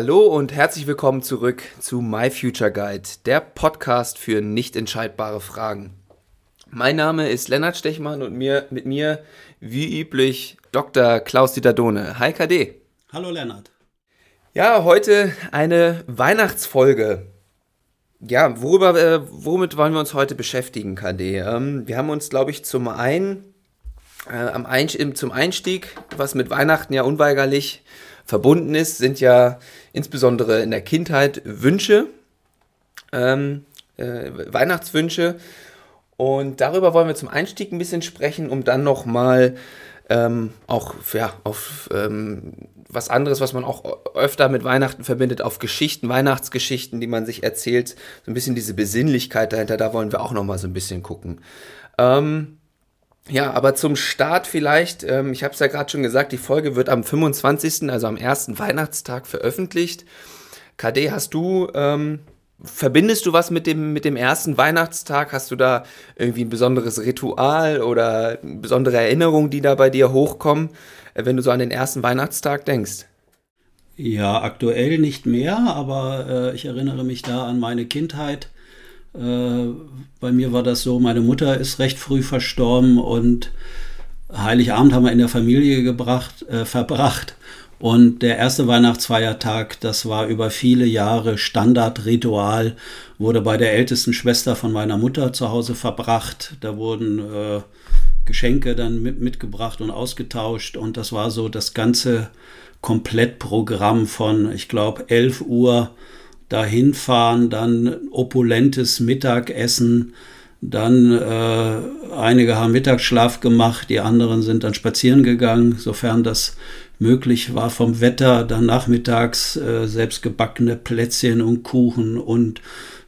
Hallo und herzlich willkommen zurück zu My Future Guide, der Podcast für nicht entscheidbare Fragen. Mein Name ist Lennart Stechmann und mir, mit mir, wie üblich, Dr. Klaus-Dieter Dohne. Hi KD. Hallo Lennart. Ja, heute eine Weihnachtsfolge. Ja, worüber, äh, womit wollen wir uns heute beschäftigen, KD? Ähm, wir haben uns, glaube ich, zum einen äh, am Einstieg, zum Einstieg, was mit Weihnachten ja unweigerlich verbunden ist, sind ja insbesondere in der Kindheit Wünsche, ähm, äh, Weihnachtswünsche. Und darüber wollen wir zum Einstieg ein bisschen sprechen, um dann nochmal ähm, auch ja, auf ähm, was anderes, was man auch öfter mit Weihnachten verbindet, auf Geschichten, Weihnachtsgeschichten, die man sich erzählt. So ein bisschen diese Besinnlichkeit dahinter, da wollen wir auch nochmal so ein bisschen gucken. Ähm, ja, aber zum Start vielleicht, ähm, ich habe es ja gerade schon gesagt, die Folge wird am 25., also am ersten Weihnachtstag veröffentlicht. KD, hast du, ähm, verbindest du was mit dem, mit dem ersten Weihnachtstag? Hast du da irgendwie ein besonderes Ritual oder besondere Erinnerungen, die da bei dir hochkommen, äh, wenn du so an den ersten Weihnachtstag denkst? Ja, aktuell nicht mehr, aber äh, ich erinnere mich da an meine Kindheit bei mir war das so, meine Mutter ist recht früh verstorben und Heiligabend haben wir in der Familie gebracht, äh, verbracht. Und der erste Weihnachtsfeiertag, das war über viele Jahre Standardritual, wurde bei der ältesten Schwester von meiner Mutter zu Hause verbracht. Da wurden äh, Geschenke dann mit, mitgebracht und ausgetauscht. Und das war so das ganze Komplettprogramm von, ich glaube, 11 Uhr dahin fahren, dann opulentes Mittagessen, dann äh, einige haben Mittagsschlaf gemacht, die anderen sind dann spazieren gegangen, sofern das möglich war vom Wetter, dann nachmittags äh, selbstgebackene Plätzchen und Kuchen und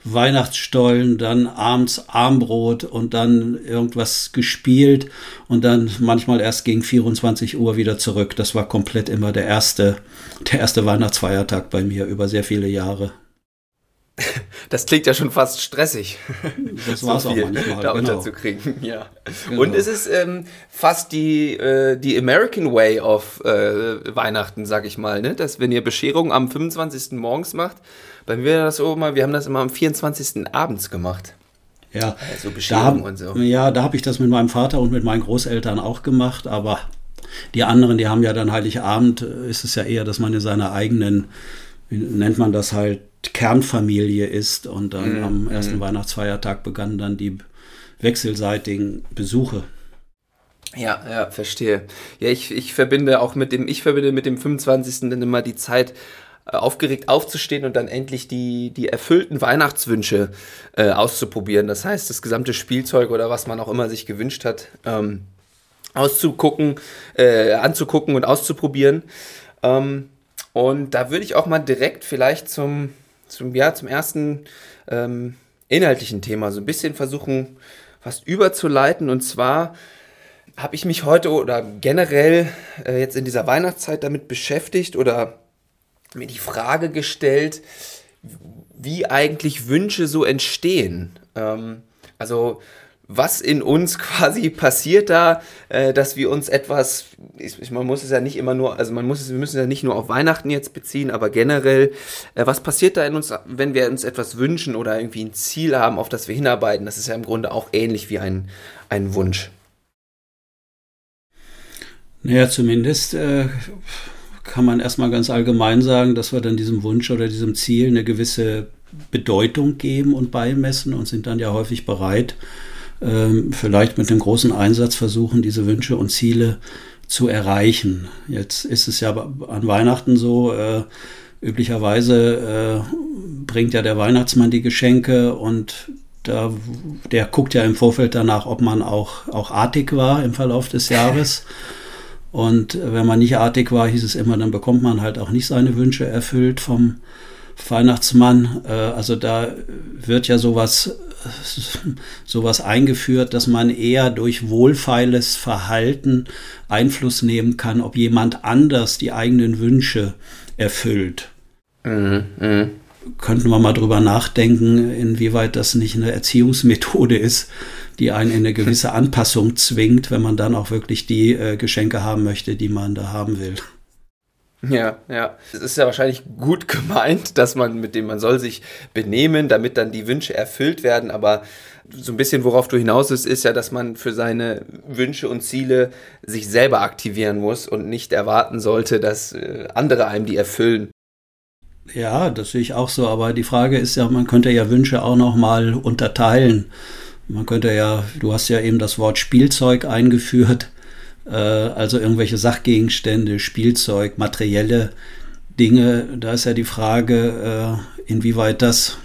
Weihnachtsstollen, dann abends Armbrot und dann irgendwas gespielt und dann manchmal erst gegen 24 Uhr wieder zurück. Das war komplett immer der erste, der erste Weihnachtsfeiertag bei mir über sehr viele Jahre. Das klingt ja schon fast stressig. Das war es so auch manchmal. Da genau. unterzukriegen, ja. Genau. Und es ist ähm, fast die, äh, die American Way of äh, Weihnachten, sag ich mal, ne? Dass wenn ihr Bescherung am 25. morgens macht, bei mir das so mal, wir haben das immer am 24. abends gemacht. Ja, also Bescherung und so. Ja, da habe ich das mit meinem Vater und mit meinen Großeltern auch gemacht, aber die anderen, die haben ja dann Heiligabend, äh, ist es ja eher, dass man in seiner eigenen, wie nennt man das halt, Kernfamilie ist. Und dann mhm. am ersten mhm. Weihnachtsfeiertag begannen dann die wechselseitigen Besuche. Ja, ja, verstehe. Ja, ich, ich verbinde auch mit dem, ich verbinde mit dem 25. dann immer die Zeit, äh, aufgeregt aufzustehen und dann endlich die, die erfüllten Weihnachtswünsche äh, auszuprobieren. Das heißt, das gesamte Spielzeug oder was man auch immer sich gewünscht hat, ähm, auszugucken, äh, anzugucken und auszuprobieren. Ähm, und da würde ich auch mal direkt vielleicht zum, zum, ja, zum ersten ähm, inhaltlichen Thema so ein bisschen versuchen, was überzuleiten. Und zwar habe ich mich heute oder generell äh, jetzt in dieser Weihnachtszeit damit beschäftigt oder mir die Frage gestellt, wie eigentlich Wünsche so entstehen. Ähm, also was in uns quasi passiert da, äh, dass wir uns etwas, ich, man muss es ja nicht immer nur, also man muss es, wir müssen es ja nicht nur auf Weihnachten jetzt beziehen, aber generell, äh, was passiert da in uns, wenn wir uns etwas wünschen oder irgendwie ein Ziel haben, auf das wir hinarbeiten? Das ist ja im Grunde auch ähnlich wie ein, ein Wunsch. Naja, zumindest äh, kann man erstmal ganz allgemein sagen, dass wir dann diesem Wunsch oder diesem Ziel eine gewisse Bedeutung geben und beimessen und sind dann ja häufig bereit, vielleicht mit einem großen Einsatz versuchen, diese Wünsche und Ziele zu erreichen. Jetzt ist es ja an Weihnachten so, äh, üblicherweise äh, bringt ja der Weihnachtsmann die Geschenke und da, der guckt ja im Vorfeld danach, ob man auch, auch artig war im Verlauf des Jahres. Und wenn man nicht artig war, hieß es immer, dann bekommt man halt auch nicht seine Wünsche erfüllt vom Weihnachtsmann. Äh, also da wird ja sowas sowas eingeführt, dass man eher durch wohlfeiles Verhalten Einfluss nehmen kann, ob jemand anders die eigenen Wünsche erfüllt. Mhm, mh. Könnten wir mal drüber nachdenken, inwieweit das nicht eine Erziehungsmethode ist, die einen in eine gewisse Anpassung zwingt, wenn man dann auch wirklich die äh, Geschenke haben möchte, die man da haben will. Ja, ja. Es ist ja wahrscheinlich gut gemeint, dass man mit dem, man soll sich benehmen, damit dann die Wünsche erfüllt werden, aber so ein bisschen worauf du hinaus ist, ist ja, dass man für seine Wünsche und Ziele sich selber aktivieren muss und nicht erwarten sollte, dass äh, andere einem die erfüllen. Ja, das sehe ich auch so, aber die Frage ist ja, man könnte ja Wünsche auch noch mal unterteilen. Man könnte ja, du hast ja eben das Wort Spielzeug eingeführt, also irgendwelche Sachgegenstände, Spielzeug, materielle Dinge. Da ist ja die Frage, äh, inwieweit das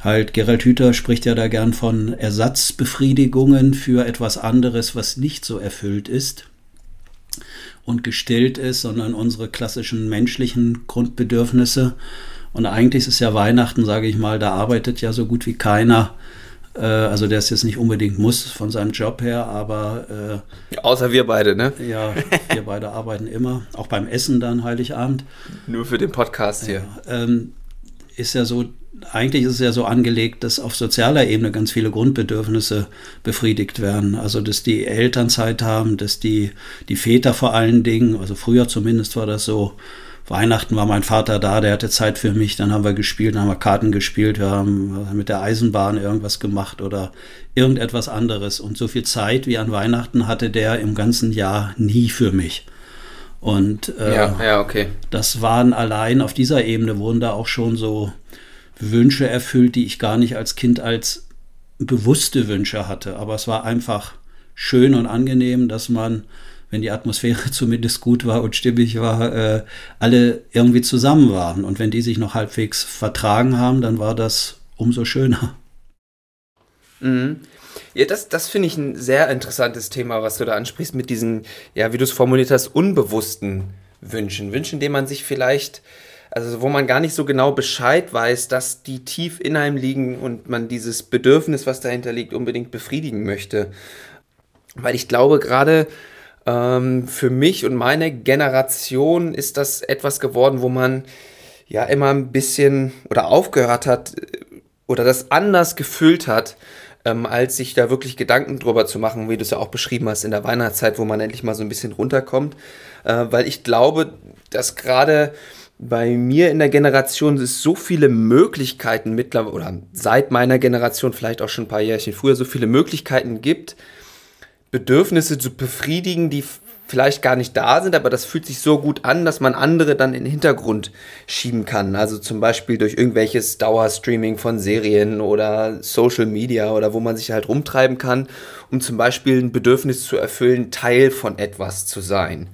halt, Gerald Hüther spricht ja da gern von Ersatzbefriedigungen für etwas anderes, was nicht so erfüllt ist und gestillt ist, sondern unsere klassischen menschlichen Grundbedürfnisse. Und eigentlich ist ja Weihnachten, sage ich mal, da arbeitet ja so gut wie keiner. Äh, also der es jetzt nicht unbedingt muss von seinem Job her, aber äh, außer wir beide, ne? Ja, wir beide arbeiten immer, auch beim Essen dann Heiligabend. Nur für den Podcast hier. Ja, ähm, ist ja so, eigentlich ist es ja so angelegt, dass auf sozialer Ebene ganz viele Grundbedürfnisse befriedigt werden. Also, dass die Eltern Zeit haben, dass die, die Väter vor allen Dingen, also früher zumindest war das so, Weihnachten war mein Vater da, der hatte Zeit für mich, dann haben wir gespielt, dann haben wir Karten gespielt, wir haben mit der Eisenbahn irgendwas gemacht oder irgendetwas anderes. Und so viel Zeit wie an Weihnachten hatte der im ganzen Jahr nie für mich. Und äh, ja, ja, okay. das waren allein auf dieser Ebene wurden da auch schon so Wünsche erfüllt, die ich gar nicht als Kind als bewusste Wünsche hatte. Aber es war einfach schön und angenehm, dass man, wenn die Atmosphäre zumindest gut war und stimmig war, äh, alle irgendwie zusammen waren. Und wenn die sich noch halbwegs vertragen haben, dann war das umso schöner. Mhm. Ja, das, das finde ich ein sehr interessantes Thema, was du da ansprichst mit diesen, ja, wie du es formuliert hast, unbewussten Wünschen. Wünschen, denen man sich vielleicht also wo man gar nicht so genau Bescheid weiß, dass die tief in einem liegen und man dieses Bedürfnis, was dahinter liegt, unbedingt befriedigen möchte. Weil ich glaube, gerade ähm, für mich und meine Generation ist das etwas geworden, wo man ja immer ein bisschen oder aufgehört hat äh, oder das anders gefüllt hat, ähm, als sich da wirklich Gedanken drüber zu machen, wie du es ja auch beschrieben hast in der Weihnachtszeit, wo man endlich mal so ein bisschen runterkommt. Äh, weil ich glaube, dass gerade bei mir in der Generation es so viele Möglichkeiten mittlerweile, oder seit meiner Generation, vielleicht auch schon ein paar Jährchen früher, so viele Möglichkeiten gibt, Bedürfnisse zu befriedigen, die vielleicht gar nicht da sind, aber das fühlt sich so gut an, dass man andere dann in den Hintergrund schieben kann. Also zum Beispiel durch irgendwelches Dauerstreaming von Serien oder Social Media oder wo man sich halt rumtreiben kann, um zum Beispiel ein Bedürfnis zu erfüllen, Teil von etwas zu sein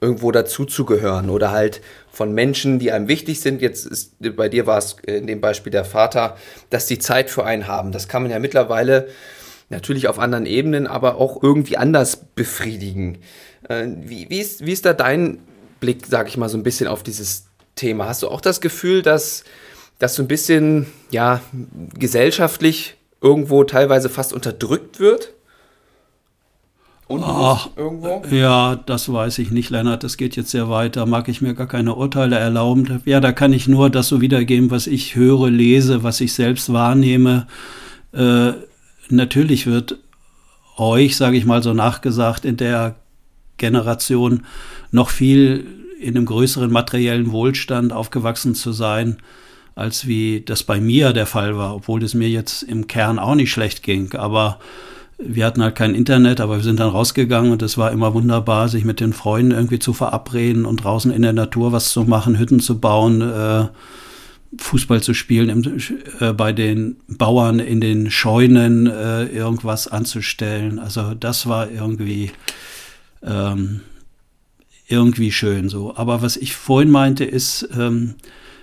irgendwo dazuzugehören oder halt von Menschen, die einem wichtig sind. Jetzt ist bei dir war es in dem Beispiel der Vater, dass die Zeit für einen haben. Das kann man ja mittlerweile natürlich auf anderen Ebenen, aber auch irgendwie anders befriedigen. Äh, wie, wie, ist, wie ist da dein Blick, sag ich mal, so ein bisschen auf dieses Thema? Hast du auch das Gefühl, dass das so ein bisschen, ja, gesellschaftlich irgendwo teilweise fast unterdrückt wird? Ach, irgendwo? Ja, das weiß ich nicht, Lennart. Das geht jetzt sehr weit. Da mag ich mir gar keine Urteile erlauben. Ja, da kann ich nur das so wiedergeben, was ich höre, lese, was ich selbst wahrnehme. Äh, natürlich wird euch, sage ich mal so nachgesagt, in der Generation noch viel in einem größeren materiellen Wohlstand aufgewachsen zu sein, als wie das bei mir der Fall war, obwohl es mir jetzt im Kern auch nicht schlecht ging. Aber wir hatten halt kein Internet, aber wir sind dann rausgegangen und es war immer wunderbar, sich mit den Freunden irgendwie zu verabreden und draußen in der Natur was zu machen, Hütten zu bauen, äh, Fußball zu spielen, im, äh, bei den Bauern in den Scheunen äh, irgendwas anzustellen. Also das war irgendwie ähm, irgendwie schön so. Aber was ich vorhin meinte, ist, ähm,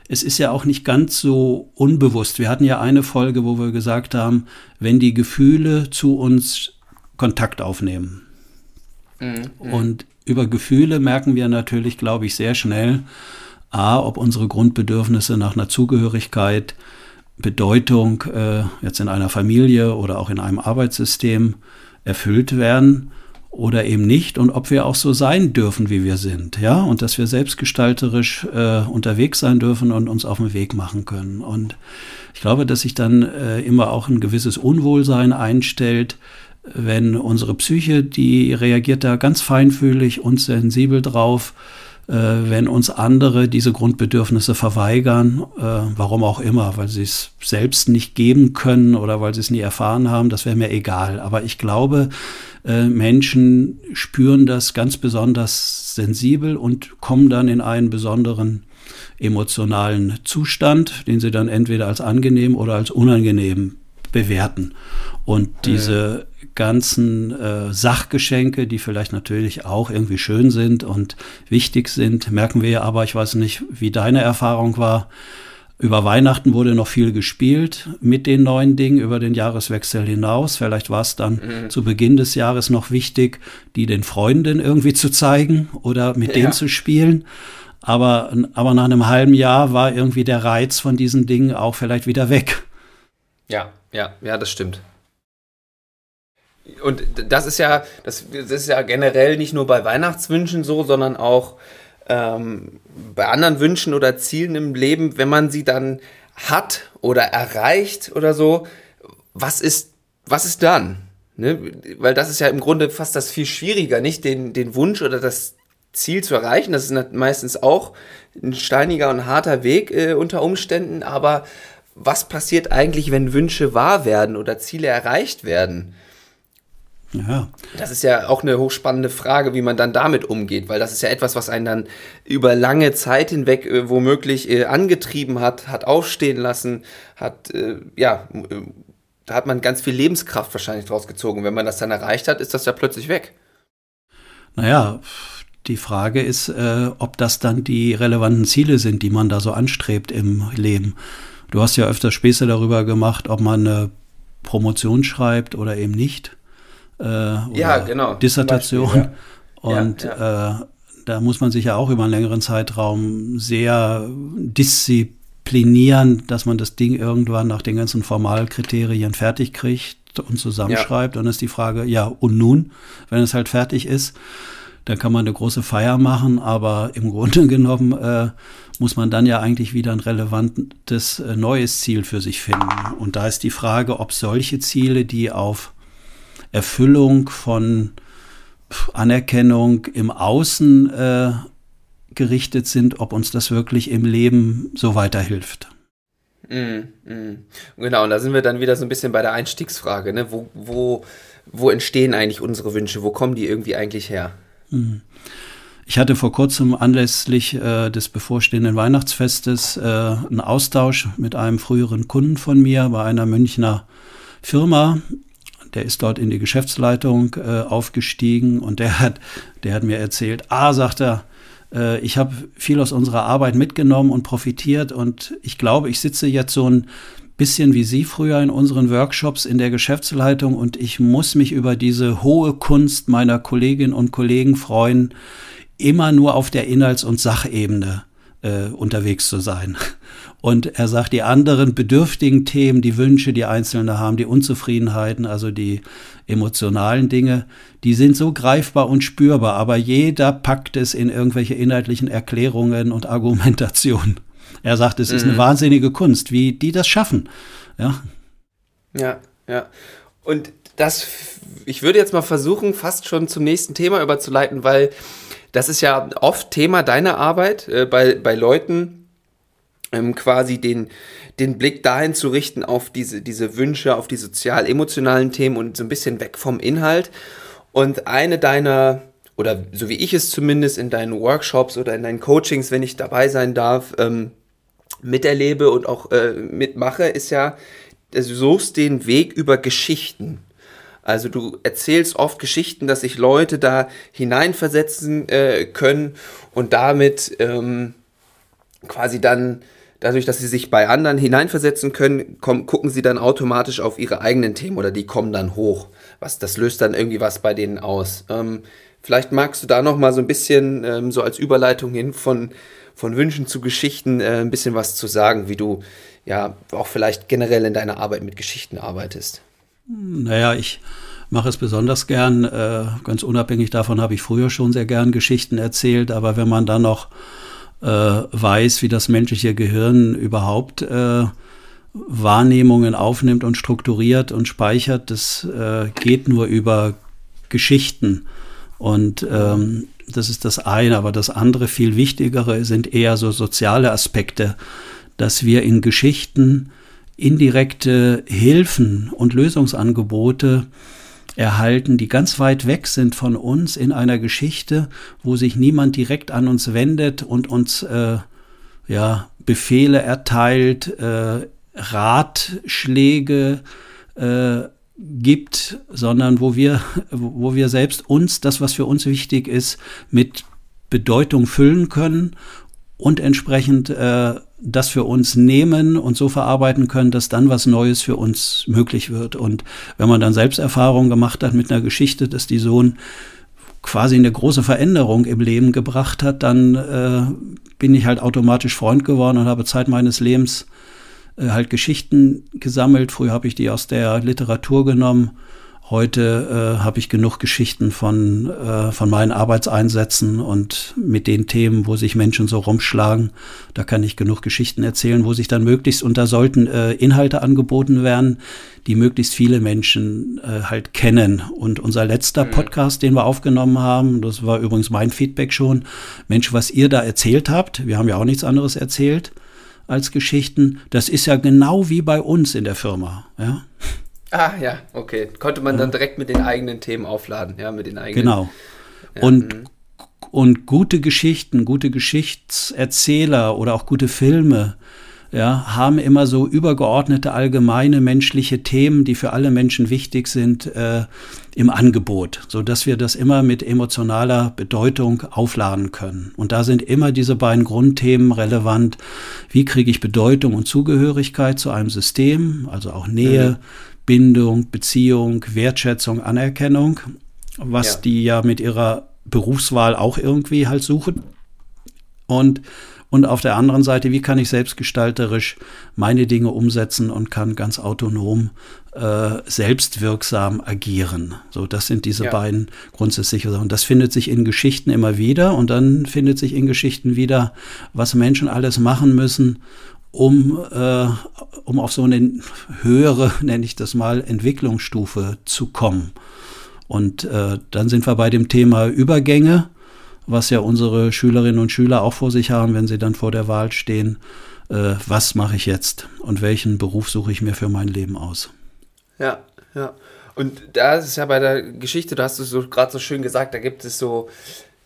es ist ja auch nicht ganz so unbewusst. Wir hatten ja eine Folge, wo wir gesagt haben, wenn die Gefühle zu uns Kontakt aufnehmen. Mhm. Und über Gefühle merken wir natürlich, glaube ich, sehr schnell, a, ob unsere Grundbedürfnisse nach einer Zugehörigkeit, Bedeutung äh, jetzt in einer Familie oder auch in einem Arbeitssystem erfüllt werden oder eben nicht und ob wir auch so sein dürfen, wie wir sind, ja, und dass wir selbstgestalterisch äh, unterwegs sein dürfen und uns auf den Weg machen können. Und ich glaube, dass sich dann äh, immer auch ein gewisses Unwohlsein einstellt, wenn unsere Psyche, die reagiert da ganz feinfühlig und sensibel drauf, äh, wenn uns andere diese Grundbedürfnisse verweigern, äh, warum auch immer, weil sie es selbst nicht geben können oder weil sie es nie erfahren haben, das wäre mir egal. Aber ich glaube, äh, Menschen spüren das ganz besonders sensibel und kommen dann in einen besonderen emotionalen Zustand, den sie dann entweder als angenehm oder als unangenehm bewerten. Und diese. Ganzen äh, Sachgeschenke, die vielleicht natürlich auch irgendwie schön sind und wichtig sind, merken wir ja aber, ich weiß nicht, wie deine Erfahrung war. Über Weihnachten wurde noch viel gespielt mit den neuen Dingen über den Jahreswechsel hinaus. Vielleicht war es dann mhm. zu Beginn des Jahres noch wichtig, die den Freunden irgendwie zu zeigen oder mit ja. denen zu spielen. Aber, aber nach einem halben Jahr war irgendwie der Reiz von diesen Dingen auch vielleicht wieder weg. Ja, ja, ja, das stimmt. Und das ist ja, das, das ist ja generell nicht nur bei Weihnachtswünschen so, sondern auch ähm, bei anderen Wünschen oder Zielen im Leben, wenn man sie dann hat oder erreicht oder so, was ist, was ist dann? Ne? Weil das ist ja im Grunde fast das viel schwieriger, nicht den, den Wunsch oder das Ziel zu erreichen. Das ist meistens auch ein steiniger und harter Weg äh, unter Umständen, aber was passiert eigentlich, wenn Wünsche wahr werden oder Ziele erreicht werden? Ja. Das ist ja auch eine hochspannende Frage, wie man dann damit umgeht, weil das ist ja etwas, was einen dann über lange Zeit hinweg äh, womöglich äh, angetrieben hat, hat aufstehen lassen, hat, äh, ja, äh, da hat man ganz viel Lebenskraft wahrscheinlich draus gezogen. Wenn man das dann erreicht hat, ist das ja plötzlich weg. Naja, die Frage ist, äh, ob das dann die relevanten Ziele sind, die man da so anstrebt im Leben. Du hast ja öfter Späße darüber gemacht, ob man eine Promotion schreibt oder eben nicht. Äh, ja, genau. Dissertation. Beispiel, ja. Und ja, ja. Äh, da muss man sich ja auch über einen längeren Zeitraum sehr disziplinieren, dass man das Ding irgendwann nach den ganzen Formalkriterien fertig kriegt und zusammenschreibt. Ja. Und dann ist die Frage, ja, und nun, wenn es halt fertig ist, dann kann man eine große Feier machen, aber im Grunde genommen äh, muss man dann ja eigentlich wieder ein relevantes äh, neues Ziel für sich finden. Und da ist die Frage, ob solche Ziele, die auf Erfüllung von Anerkennung im Außen äh, gerichtet sind, ob uns das wirklich im Leben so weiterhilft. Mm, mm. Genau, und da sind wir dann wieder so ein bisschen bei der Einstiegsfrage. Ne? Wo, wo, wo entstehen eigentlich unsere Wünsche? Wo kommen die irgendwie eigentlich her? Mm. Ich hatte vor kurzem anlässlich äh, des bevorstehenden Weihnachtsfestes äh, einen Austausch mit einem früheren Kunden von mir bei einer Münchner Firma. Der ist dort in die Geschäftsleitung äh, aufgestiegen und der hat, der hat mir erzählt, ah, sagt er, äh, ich habe viel aus unserer Arbeit mitgenommen und profitiert und ich glaube, ich sitze jetzt so ein bisschen wie Sie früher in unseren Workshops in der Geschäftsleitung und ich muss mich über diese hohe Kunst meiner Kolleginnen und Kollegen freuen, immer nur auf der Inhalts- und Sachebene äh, unterwegs zu sein. Und er sagt, die anderen bedürftigen Themen, die Wünsche, die Einzelne haben, die Unzufriedenheiten, also die emotionalen Dinge, die sind so greifbar und spürbar, aber jeder packt es in irgendwelche inhaltlichen Erklärungen und Argumentationen. Er sagt, es mhm. ist eine mhm. wahnsinnige Kunst, wie die das schaffen. Ja, ja. ja. Und das, ich würde jetzt mal versuchen, fast schon zum nächsten Thema überzuleiten, weil das ist ja oft Thema deiner Arbeit äh, bei, bei Leuten, ähm, quasi den, den Blick dahin zu richten auf diese, diese Wünsche, auf die sozial-emotionalen Themen und so ein bisschen weg vom Inhalt. Und eine deiner, oder so wie ich es zumindest in deinen Workshops oder in deinen Coachings, wenn ich dabei sein darf, ähm, miterlebe und auch äh, mitmache, ist ja, du suchst den Weg über Geschichten. Also du erzählst oft Geschichten, dass sich Leute da hineinversetzen äh, können und damit ähm, quasi dann, dadurch, dass sie sich bei anderen hineinversetzen können, kommen, gucken sie dann automatisch auf ihre eigenen Themen oder die kommen dann hoch. Was, das löst dann irgendwie was bei denen aus. Ähm, vielleicht magst du da noch mal so ein bisschen ähm, so als Überleitung hin von, von Wünschen zu Geschichten äh, ein bisschen was zu sagen, wie du ja auch vielleicht generell in deiner Arbeit mit Geschichten arbeitest. Naja, ich mache es besonders gern. Äh, ganz unabhängig davon habe ich früher schon sehr gern Geschichten erzählt, aber wenn man dann noch äh, weiß, wie das menschliche Gehirn überhaupt äh, Wahrnehmungen aufnimmt und strukturiert und speichert, das äh, geht nur über Geschichten. Und ähm, das ist das eine, aber das andere, viel wichtigere, sind eher so soziale Aspekte, dass wir in Geschichten indirekte Hilfen und Lösungsangebote erhalten, die ganz weit weg sind von uns in einer Geschichte, wo sich niemand direkt an uns wendet und uns äh, ja, Befehle erteilt, äh, Ratschläge äh, gibt, sondern wo wir, wo wir selbst uns, das, was für uns wichtig ist, mit Bedeutung füllen können und entsprechend äh, das für uns nehmen und so verarbeiten können, dass dann was Neues für uns möglich wird. Und wenn man dann Selbsterfahrung gemacht hat mit einer Geschichte, dass die Sohn quasi eine große Veränderung im Leben gebracht hat, dann äh, bin ich halt automatisch Freund geworden und habe Zeit meines Lebens äh, halt Geschichten gesammelt. Früher habe ich die aus der Literatur genommen Heute äh, habe ich genug Geschichten von, äh, von meinen Arbeitseinsätzen und mit den Themen, wo sich Menschen so rumschlagen. Da kann ich genug Geschichten erzählen, wo sich dann möglichst, und da sollten äh, Inhalte angeboten werden, die möglichst viele Menschen äh, halt kennen. Und unser letzter mhm. Podcast, den wir aufgenommen haben, das war übrigens mein Feedback schon, Mensch, was ihr da erzählt habt, wir haben ja auch nichts anderes erzählt als Geschichten, das ist ja genau wie bei uns in der Firma. Ja. Ah, ja, okay. Konnte man dann direkt mit den eigenen Themen aufladen, ja, mit den eigenen. Genau. Ja, und, mh. und gute Geschichten, gute Geschichtserzähler oder auch gute Filme, ja, haben immer so übergeordnete allgemeine menschliche Themen, die für alle Menschen wichtig sind, äh, im Angebot, so dass wir das immer mit emotionaler Bedeutung aufladen können. Und da sind immer diese beiden Grundthemen relevant. Wie kriege ich Bedeutung und Zugehörigkeit zu einem System, also auch Nähe, mhm. Bindung, Beziehung, Wertschätzung, Anerkennung, was ja. die ja mit ihrer Berufswahl auch irgendwie halt suchen. Und, und auf der anderen Seite, wie kann ich selbstgestalterisch meine Dinge umsetzen und kann ganz autonom äh, selbstwirksam agieren. So, das sind diese ja. beiden grundsätzliche Sachen. Das findet sich in Geschichten immer wieder und dann findet sich in Geschichten wieder, was Menschen alles machen müssen, um, äh, um auf so eine höhere, nenne ich das mal, Entwicklungsstufe zu kommen. Und äh, dann sind wir bei dem Thema Übergänge, was ja unsere Schülerinnen und Schüler auch vor sich haben, wenn sie dann vor der Wahl stehen. Äh, was mache ich jetzt und welchen Beruf suche ich mir für mein Leben aus? Ja, ja. Und da ist es ja bei der Geschichte, du hast es so gerade so schön gesagt, da gibt es so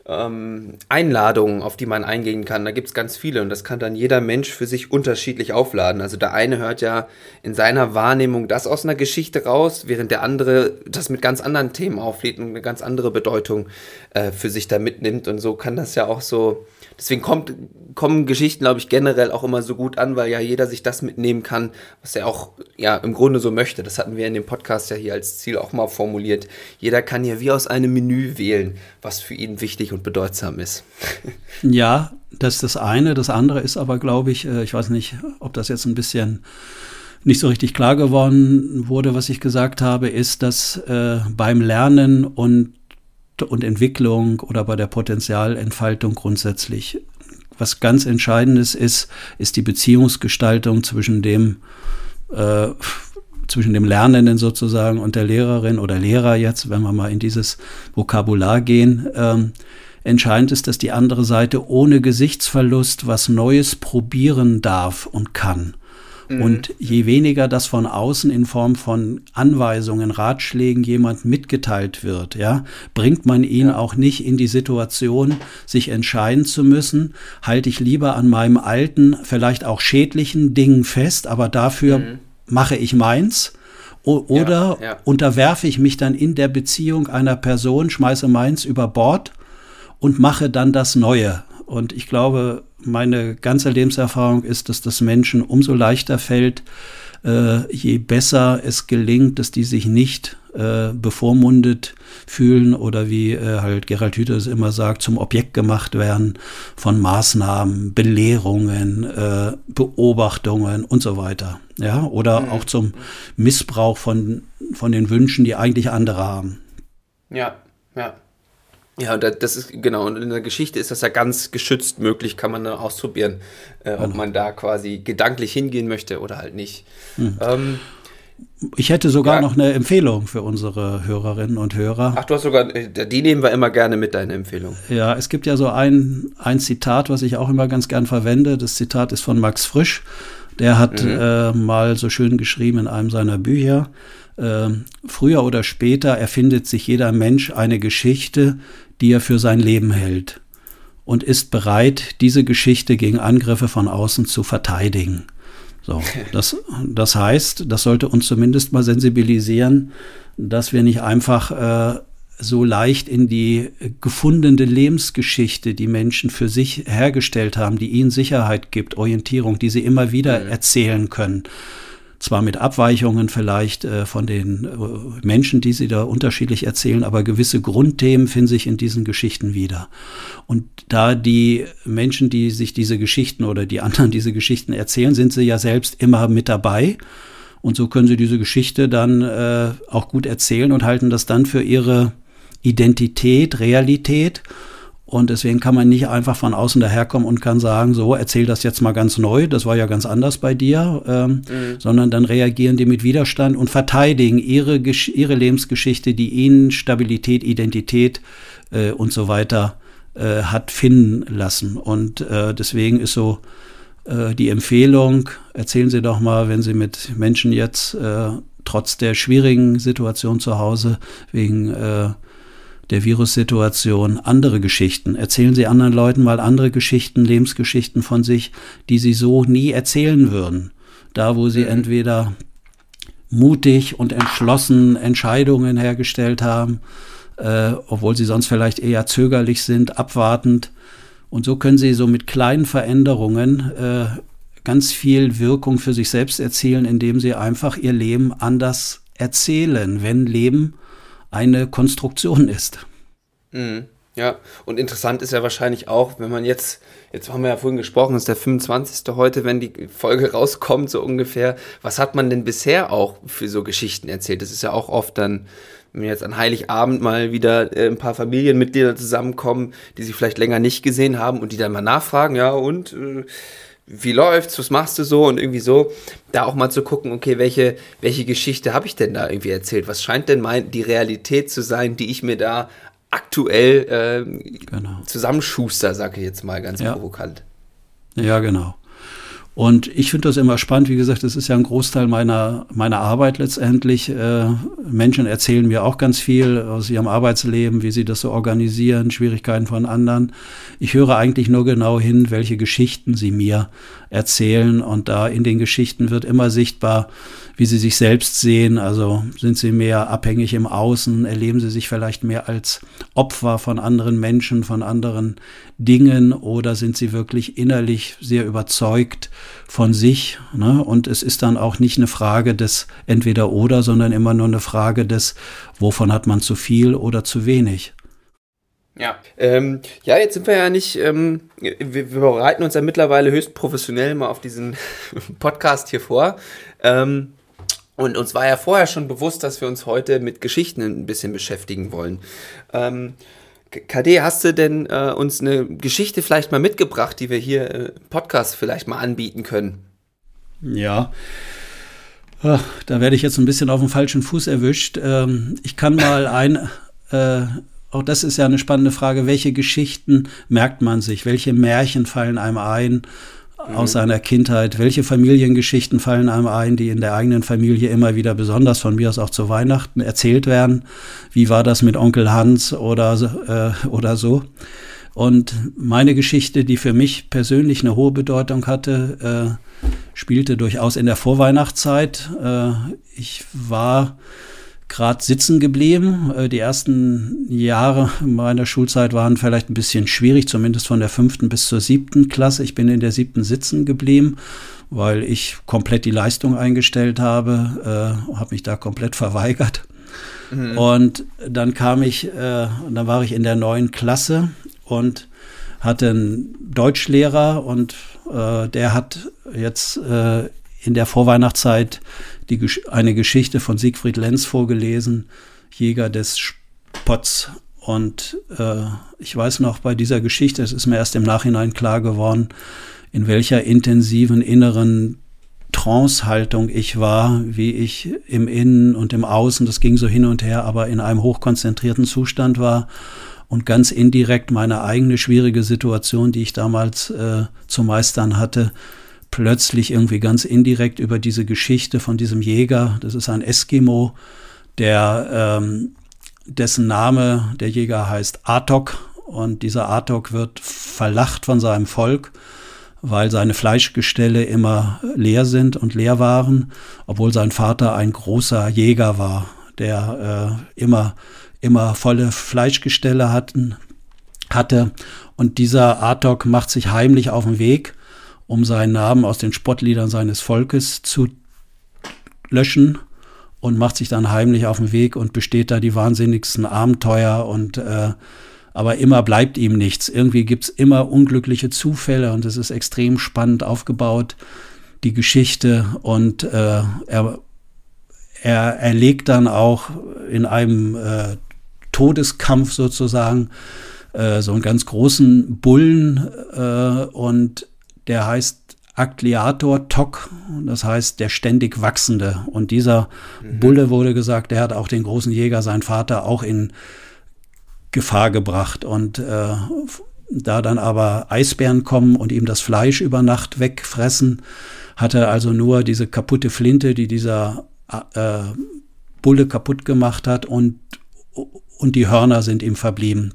ähm, Einladungen, auf die man eingehen kann. Da gibt es ganz viele und das kann dann jeder Mensch für sich unterschiedlich aufladen. Also der eine hört ja in seiner Wahrnehmung das aus einer Geschichte raus, während der andere das mit ganz anderen Themen auflädt und eine ganz andere Bedeutung äh, für sich da mitnimmt. Und so kann das ja auch so deswegen kommt, kommen Geschichten, glaube ich, generell auch immer so gut an, weil ja jeder sich das mitnehmen kann, was er auch ja im Grunde so möchte. Das hatten wir in dem Podcast ja hier als Ziel auch mal formuliert. Jeder kann hier wie aus einem Menü wählen, was für ihn wichtig und bedeutsam ist. Ja, das ist das eine. Das andere ist aber, glaube ich, äh, ich weiß nicht, ob das jetzt ein bisschen nicht so richtig klar geworden wurde, was ich gesagt habe, ist, dass äh, beim Lernen und und Entwicklung oder bei der Potenzialentfaltung grundsätzlich. Was ganz Entscheidendes ist, ist die Beziehungsgestaltung zwischen dem, äh, zwischen dem Lernenden sozusagen und der Lehrerin oder Lehrer jetzt, wenn wir mal in dieses Vokabular gehen. Ähm, entscheidend ist, dass die andere Seite ohne Gesichtsverlust was Neues probieren darf und kann. Mhm. Und je weniger das von außen in Form von Anweisungen, Ratschlägen jemand mitgeteilt wird, ja, bringt man ihn ja. auch nicht in die Situation, sich entscheiden zu müssen, halte ich lieber an meinem alten, vielleicht auch schädlichen Dingen fest, aber dafür mhm. mache ich meins. oder ja, ja. unterwerfe ich mich dann in der Beziehung einer Person, schmeiße meins über Bord und mache dann das Neue. Und ich glaube, meine ganze Lebenserfahrung ist, dass das Menschen umso leichter fällt, äh, je besser es gelingt, dass die sich nicht äh, bevormundet fühlen oder wie äh, halt Gerald Hüther es immer sagt, zum Objekt gemacht werden von Maßnahmen, Belehrungen, äh, Beobachtungen und so weiter. Ja, oder mhm. auch zum Missbrauch von, von den Wünschen, die eigentlich andere haben. Ja, ja. Ja, das ist genau, und in der Geschichte ist das ja ganz geschützt möglich, kann man dann ausprobieren, äh, ob man da quasi gedanklich hingehen möchte oder halt nicht. Hm. Ähm, ich hätte sogar ja. noch eine Empfehlung für unsere Hörerinnen und Hörer. Ach, du hast sogar, äh, die nehmen wir immer gerne mit, deine Empfehlung. Ja, es gibt ja so ein, ein Zitat, was ich auch immer ganz gern verwende. Das Zitat ist von Max Frisch. Der hat mhm. äh, mal so schön geschrieben in einem seiner Bücher, äh, früher oder später erfindet sich jeder Mensch eine Geschichte, die er für sein Leben hält und ist bereit, diese Geschichte gegen Angriffe von außen zu verteidigen. So, das, das heißt, das sollte uns zumindest mal sensibilisieren, dass wir nicht einfach äh, so leicht in die gefundene Lebensgeschichte, die Menschen für sich hergestellt haben, die ihnen Sicherheit gibt, Orientierung, die sie immer wieder mhm. erzählen können, zwar mit Abweichungen vielleicht äh, von den äh, Menschen, die sie da unterschiedlich erzählen, aber gewisse Grundthemen finden sich in diesen Geschichten wieder. Und da die Menschen, die sich diese Geschichten oder die anderen diese Geschichten erzählen, sind sie ja selbst immer mit dabei. Und so können sie diese Geschichte dann äh, auch gut erzählen und halten das dann für ihre Identität, Realität. Und deswegen kann man nicht einfach von außen daherkommen und kann sagen, so, erzähl das jetzt mal ganz neu, das war ja ganz anders bei dir, ähm, mhm. sondern dann reagieren die mit Widerstand und verteidigen ihre, ihre Lebensgeschichte, die ihnen Stabilität, Identität äh, und so weiter äh, hat finden lassen. Und äh, deswegen ist so äh, die Empfehlung, erzählen Sie doch mal, wenn Sie mit Menschen jetzt äh, trotz der schwierigen Situation zu Hause wegen äh, der Virussituation andere Geschichten. Erzählen Sie anderen Leuten mal andere Geschichten, Lebensgeschichten von sich, die Sie so nie erzählen würden. Da, wo Sie mhm. entweder mutig und entschlossen Entscheidungen hergestellt haben, äh, obwohl Sie sonst vielleicht eher zögerlich sind, abwartend. Und so können Sie so mit kleinen Veränderungen äh, ganz viel Wirkung für sich selbst erzielen, indem Sie einfach Ihr Leben anders erzählen, wenn Leben eine Konstruktion ist. Mhm. Ja, und interessant ist ja wahrscheinlich auch, wenn man jetzt, jetzt haben wir ja vorhin gesprochen, ist der 25. heute, wenn die Folge rauskommt, so ungefähr. Was hat man denn bisher auch für so Geschichten erzählt? Das ist ja auch oft dann, wenn jetzt an Heiligabend mal wieder äh, ein paar Familienmitglieder zusammenkommen, die sich vielleicht länger nicht gesehen haben und die dann mal nachfragen, ja, und äh, wie läuft's, was machst du so und irgendwie so, da auch mal zu gucken, okay, welche, welche Geschichte habe ich denn da irgendwie erzählt? Was scheint denn mein, die Realität zu sein, die ich mir da aktuell äh, genau. zusammenschuster, sage ich jetzt mal ganz ja. provokant. Ja, genau. Und ich finde das immer spannend. Wie gesagt, das ist ja ein Großteil meiner, meiner Arbeit letztendlich. Äh, Menschen erzählen mir auch ganz viel aus ihrem Arbeitsleben, wie sie das so organisieren, Schwierigkeiten von anderen. Ich höre eigentlich nur genau hin, welche Geschichten sie mir erzählen. Und da in den Geschichten wird immer sichtbar, wie sie sich selbst sehen. Also sind sie mehr abhängig im Außen, erleben sie sich vielleicht mehr als Opfer von anderen Menschen, von anderen Dingen oder sind sie wirklich innerlich sehr überzeugt von sich? Ne? Und es ist dann auch nicht eine Frage des entweder oder, sondern immer nur eine Frage des, wovon hat man zu viel oder zu wenig. Ja, ähm, ja, jetzt sind wir ja nicht, ähm, wir, wir, bereiten uns ja mittlerweile höchst professionell mal auf diesen Podcast hier vor. Ähm, und uns war ja vorher schon bewusst, dass wir uns heute mit Geschichten ein bisschen beschäftigen wollen. Ähm, KD, hast du denn äh, uns eine Geschichte vielleicht mal mitgebracht, die wir hier im äh, Podcast vielleicht mal anbieten können? Ja. Ach, da werde ich jetzt ein bisschen auf dem falschen Fuß erwischt. Ähm, ich kann mal ein, äh, auch das ist ja eine spannende Frage, welche Geschichten merkt man sich, welche Märchen fallen einem ein? Aus seiner Kindheit. Welche Familiengeschichten fallen einem ein, die in der eigenen Familie immer wieder besonders von mir aus auch zu Weihnachten erzählt werden? Wie war das mit Onkel Hans oder, äh, oder so? Und meine Geschichte, die für mich persönlich eine hohe Bedeutung hatte, äh, spielte durchaus in der Vorweihnachtszeit. Äh, ich war gerade sitzen geblieben. Äh, die ersten Jahre meiner Schulzeit waren vielleicht ein bisschen schwierig, zumindest von der fünften bis zur siebten Klasse. Ich bin in der siebten sitzen geblieben, weil ich komplett die Leistung eingestellt habe, äh, habe mich da komplett verweigert. Mhm. Und dann kam ich, äh, dann war ich in der neuen Klasse und hatte einen Deutschlehrer und äh, der hat jetzt äh, in der Vorweihnachtszeit die, eine Geschichte von Siegfried Lenz vorgelesen, Jäger des Spotts. Und äh, ich weiß noch bei dieser Geschichte, es ist mir erst im Nachhinein klar geworden, in welcher intensiven inneren Trance-Haltung ich war, wie ich im Innen und im Außen, das ging so hin und her, aber in einem hochkonzentrierten Zustand war und ganz indirekt meine eigene schwierige Situation, die ich damals äh, zu meistern hatte, plötzlich irgendwie ganz indirekt über diese Geschichte von diesem Jäger, das ist ein Eskimo, der ähm, dessen Name der Jäger heißt Atok und dieser Atok wird verlacht von seinem Volk, weil seine Fleischgestelle immer leer sind und leer waren, obwohl sein Vater ein großer Jäger war, der äh, immer immer volle Fleischgestelle hatten, hatte. Und dieser Atok macht sich heimlich auf den Weg um seinen Namen aus den Spottliedern seines Volkes zu löschen und macht sich dann heimlich auf den Weg und besteht da die wahnsinnigsten Abenteuer und äh, aber immer bleibt ihm nichts. Irgendwie gibt es immer unglückliche Zufälle und es ist extrem spannend aufgebaut, die Geschichte. Und äh, er, er erlegt dann auch in einem äh, Todeskampf sozusagen äh, so einen ganz großen Bullen äh, und der heißt Akleator Tok, das heißt der ständig wachsende. Und dieser mhm. Bulle wurde gesagt, der hat auch den großen Jäger, sein Vater, auch in Gefahr gebracht. Und äh, da dann aber Eisbären kommen und ihm das Fleisch über Nacht wegfressen, hat er also nur diese kaputte Flinte, die dieser äh, Bulle kaputt gemacht hat und, und die Hörner sind ihm verblieben.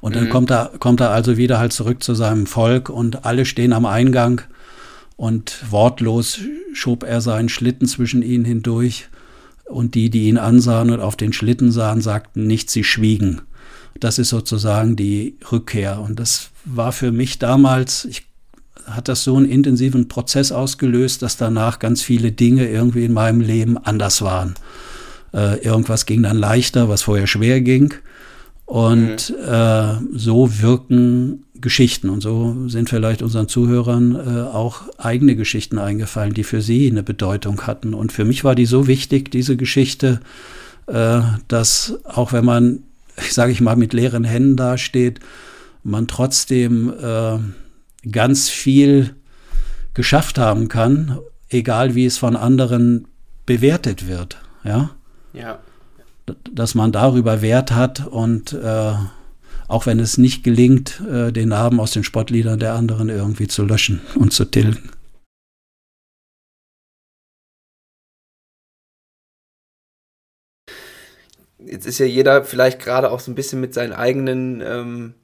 Und dann mhm. kommt er, kommt er also wieder halt zurück zu seinem Volk und alle stehen am Eingang und wortlos schob er seinen Schlitten zwischen ihnen hindurch und die, die ihn ansahen und auf den Schlitten sahen, sagten nichts, sie schwiegen. Das ist sozusagen die Rückkehr. Und das war für mich damals, ich hat das so einen intensiven Prozess ausgelöst, dass danach ganz viele Dinge irgendwie in meinem Leben anders waren. Äh, irgendwas ging dann leichter, was vorher schwer ging. Und mhm. äh, so wirken Geschichten. Und so sind vielleicht unseren Zuhörern äh, auch eigene Geschichten eingefallen, die für sie eine Bedeutung hatten. Und für mich war die so wichtig, diese Geschichte, äh, dass auch wenn man, sage ich mal, mit leeren Händen dasteht, man trotzdem äh, ganz viel geschafft haben kann, egal wie es von anderen bewertet wird. Ja. Ja dass man darüber Wert hat und äh, auch wenn es nicht gelingt, äh, den Namen aus den Spottliedern der anderen irgendwie zu löschen und zu tilgen. Jetzt ist ja jeder vielleicht gerade auch so ein bisschen mit seinen eigenen ähm,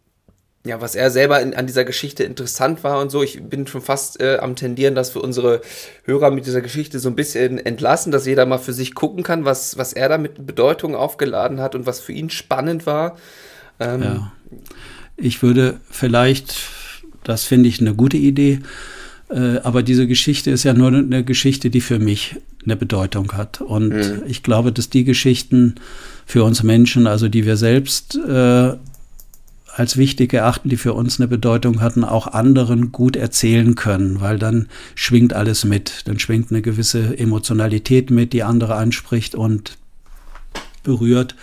ja, was er selber in, an dieser Geschichte interessant war und so. Ich bin schon fast äh, am tendieren, dass wir unsere Hörer mit dieser Geschichte so ein bisschen entlassen, dass jeder mal für sich gucken kann, was, was er da mit Bedeutung aufgeladen hat und was für ihn spannend war. Ähm, ja. Ich würde vielleicht, das finde ich eine gute Idee, äh, aber diese Geschichte ist ja nur eine Geschichte, die für mich eine Bedeutung hat. Und mhm. ich glaube, dass die Geschichten für uns Menschen, also die wir selbst äh, als wichtig erachten, die für uns eine Bedeutung hatten, auch anderen gut erzählen können, weil dann schwingt alles mit. Dann schwingt eine gewisse Emotionalität mit, die andere anspricht und berührt.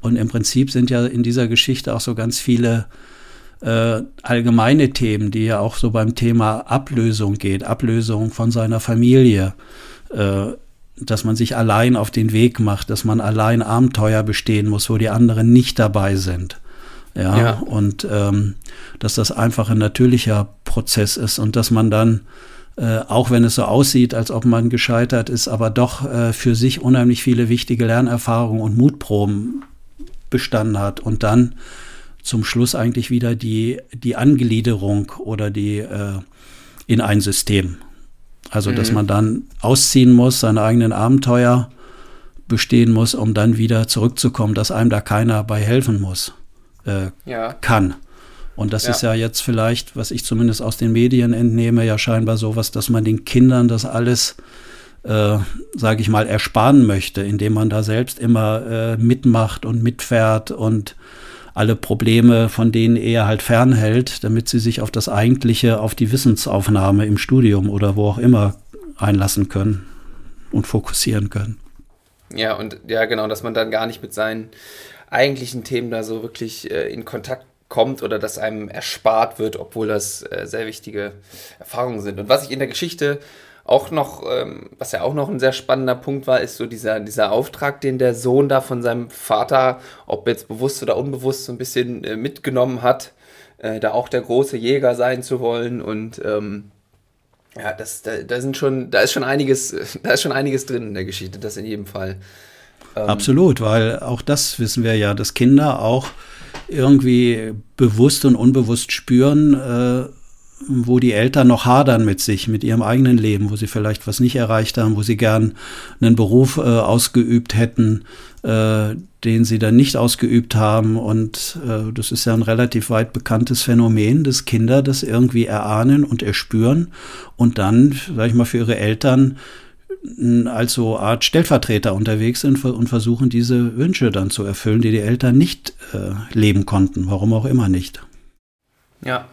Und im Prinzip sind ja in dieser Geschichte auch so ganz viele äh, allgemeine Themen, die ja auch so beim Thema Ablösung geht, Ablösung von seiner Familie, äh, dass man sich allein auf den Weg macht, dass man allein Abenteuer bestehen muss, wo die anderen nicht dabei sind. Ja, ja. und ähm, dass das einfach ein natürlicher Prozess ist und dass man dann, äh, auch wenn es so aussieht, als ob man gescheitert ist, aber doch äh, für sich unheimlich viele wichtige Lernerfahrungen und Mutproben bestanden hat und dann zum Schluss eigentlich wieder die, die Angliederung oder die äh, in ein System. Also, mhm. dass man dann ausziehen muss, seine eigenen Abenteuer bestehen muss, um dann wieder zurückzukommen, dass einem da keiner bei helfen muss äh, ja. kann. Und das ja. ist ja jetzt vielleicht, was ich zumindest aus den Medien entnehme, ja scheinbar sowas, dass man den Kindern das alles, äh, sage ich mal, ersparen möchte, indem man da selbst immer äh, mitmacht und mitfährt und alle Probleme, von denen er halt fernhält, damit sie sich auf das Eigentliche, auf die Wissensaufnahme im Studium oder wo auch immer einlassen können und fokussieren können. Ja, und ja, genau, dass man dann gar nicht mit seinen eigentlichen Themen da so wirklich äh, in Kontakt kommt oder dass einem erspart wird, obwohl das äh, sehr wichtige Erfahrungen sind. Und was ich in der Geschichte auch noch, ähm, was ja auch noch ein sehr spannender Punkt war, ist so dieser, dieser Auftrag, den der Sohn da von seinem Vater, ob jetzt bewusst oder unbewusst, so ein bisschen äh, mitgenommen hat, äh, da auch der große Jäger sein zu wollen. Und ähm, ja, das, da, da sind schon, da ist schon einiges, da ist schon einiges drin in der Geschichte, das in jedem Fall. Ähm, Absolut, weil auch das wissen wir ja, dass Kinder auch irgendwie bewusst und unbewusst spüren, äh, wo die Eltern noch hadern mit sich, mit ihrem eigenen Leben, wo sie vielleicht was nicht erreicht haben, wo sie gern einen Beruf äh, ausgeübt hätten, äh, den sie dann nicht ausgeübt haben. Und äh, das ist ja ein relativ weit bekanntes Phänomen, dass Kinder das irgendwie erahnen und erspüren und dann, sag ich mal, für ihre Eltern als so Art Stellvertreter unterwegs sind und versuchen, diese Wünsche dann zu erfüllen, die die Eltern nicht äh, leben konnten, warum auch immer nicht. Ja,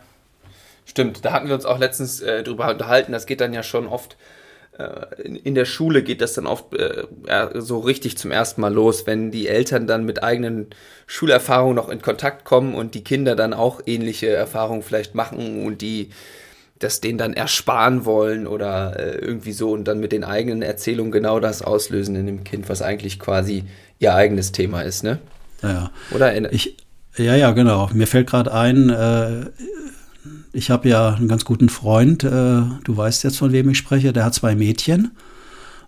Stimmt, da hatten wir uns auch letztens äh, drüber unterhalten. Das geht dann ja schon oft äh, in, in, der Schule geht das dann oft äh, so richtig zum ersten Mal los, wenn die Eltern dann mit eigenen Schulerfahrungen noch in Kontakt kommen und die Kinder dann auch ähnliche Erfahrungen vielleicht machen und die das denen dann ersparen wollen oder äh, irgendwie so und dann mit den eigenen Erzählungen genau das auslösen in dem Kind, was eigentlich quasi ihr eigenes Thema ist, ne? Ja. Oder ich, ja, ja, genau. Mir fällt gerade ein, äh, ich habe ja einen ganz guten Freund, äh, du weißt jetzt, von wem ich spreche, der hat zwei Mädchen.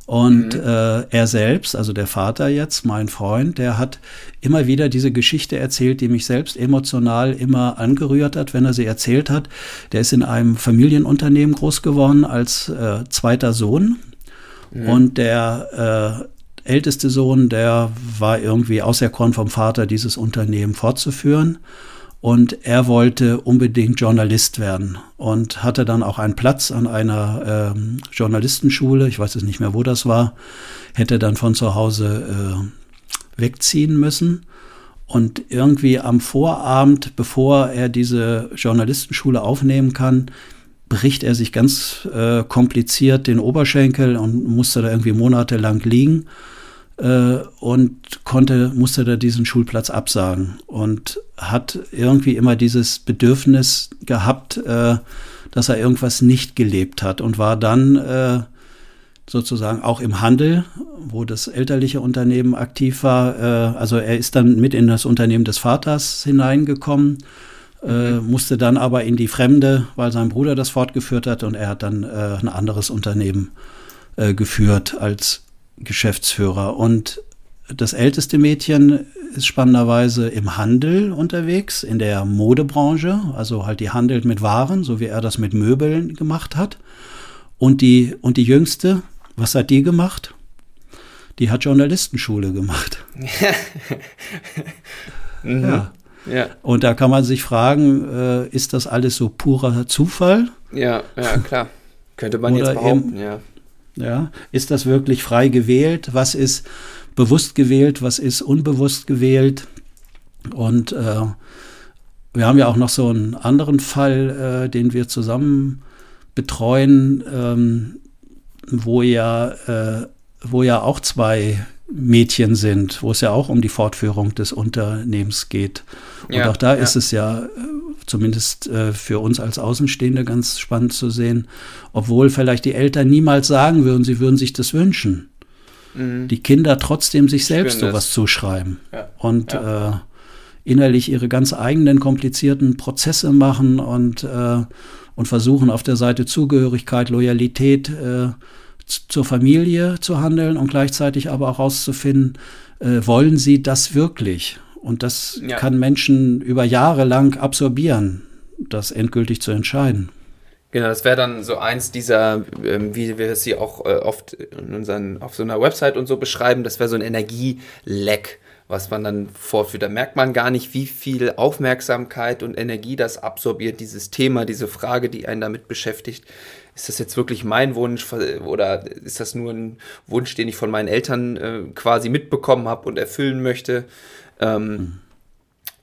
Und mhm. äh, er selbst, also der Vater jetzt, mein Freund, der hat immer wieder diese Geschichte erzählt, die mich selbst emotional immer angerührt hat, wenn er sie erzählt hat. Der ist in einem Familienunternehmen groß geworden als äh, zweiter Sohn. Mhm. Und der äh, älteste Sohn, der war irgendwie auserkoren vom Vater, dieses Unternehmen fortzuführen. Und er wollte unbedingt Journalist werden und hatte dann auch einen Platz an einer ähm, Journalistenschule, ich weiß jetzt nicht mehr, wo das war, hätte dann von zu Hause äh, wegziehen müssen. Und irgendwie am Vorabend, bevor er diese Journalistenschule aufnehmen kann, bricht er sich ganz äh, kompliziert den Oberschenkel und musste da irgendwie monatelang liegen und konnte, musste da diesen Schulplatz absagen und hat irgendwie immer dieses Bedürfnis gehabt, äh, dass er irgendwas nicht gelebt hat und war dann äh, sozusagen auch im Handel, wo das elterliche Unternehmen aktiv war. Äh, also er ist dann mit in das Unternehmen des Vaters hineingekommen, äh, musste dann aber in die Fremde, weil sein Bruder das fortgeführt hat und er hat dann äh, ein anderes Unternehmen äh, geführt als Geschäftsführer. Und das älteste Mädchen ist spannenderweise im Handel unterwegs, in der Modebranche, also halt die handelt mit Waren, so wie er das mit Möbeln gemacht hat. Und die, und die jüngste, was hat die gemacht? Die hat Journalistenschule gemacht. mhm. ja. ja. Und da kann man sich fragen, äh, ist das alles so purer Zufall? Ja, ja, klar. Könnte man Oder jetzt behaupten, eben, ja. Ja, ist das wirklich frei gewählt? Was ist bewusst gewählt? Was ist unbewusst gewählt? Und äh, wir haben ja auch noch so einen anderen Fall, äh, den wir zusammen betreuen, ähm, wo ja, äh, wo ja auch zwei Mädchen sind, wo es ja auch um die Fortführung des Unternehmens geht. Und ja, auch da ja. ist es ja äh, zumindest äh, für uns als Außenstehende ganz spannend zu sehen, obwohl vielleicht die Eltern niemals sagen würden, sie würden sich das wünschen. Mhm. Die Kinder trotzdem sich selbst sowas zuschreiben ja. und Äh, innerlich ihre ganz eigenen komplizierten Prozesse machen und, äh, und versuchen auf der Seite Zugehörigkeit, Loyalität äh, zur Familie zu handeln und gleichzeitig aber auch herauszufinden, äh, wollen sie das wirklich? Und das ja. kann Menschen über Jahre lang absorbieren, das endgültig zu entscheiden. Genau, das wäre dann so eins dieser, ähm, wie wir sie auch äh, oft in unseren, auf so einer Website und so beschreiben, das wäre so ein Energieleck, was man dann vorführt. Da merkt man gar nicht, wie viel Aufmerksamkeit und Energie das absorbiert, dieses Thema, diese Frage, die einen damit beschäftigt. Ist das jetzt wirklich mein Wunsch oder ist das nur ein Wunsch, den ich von meinen Eltern äh, quasi mitbekommen habe und erfüllen möchte? Ähm, mhm.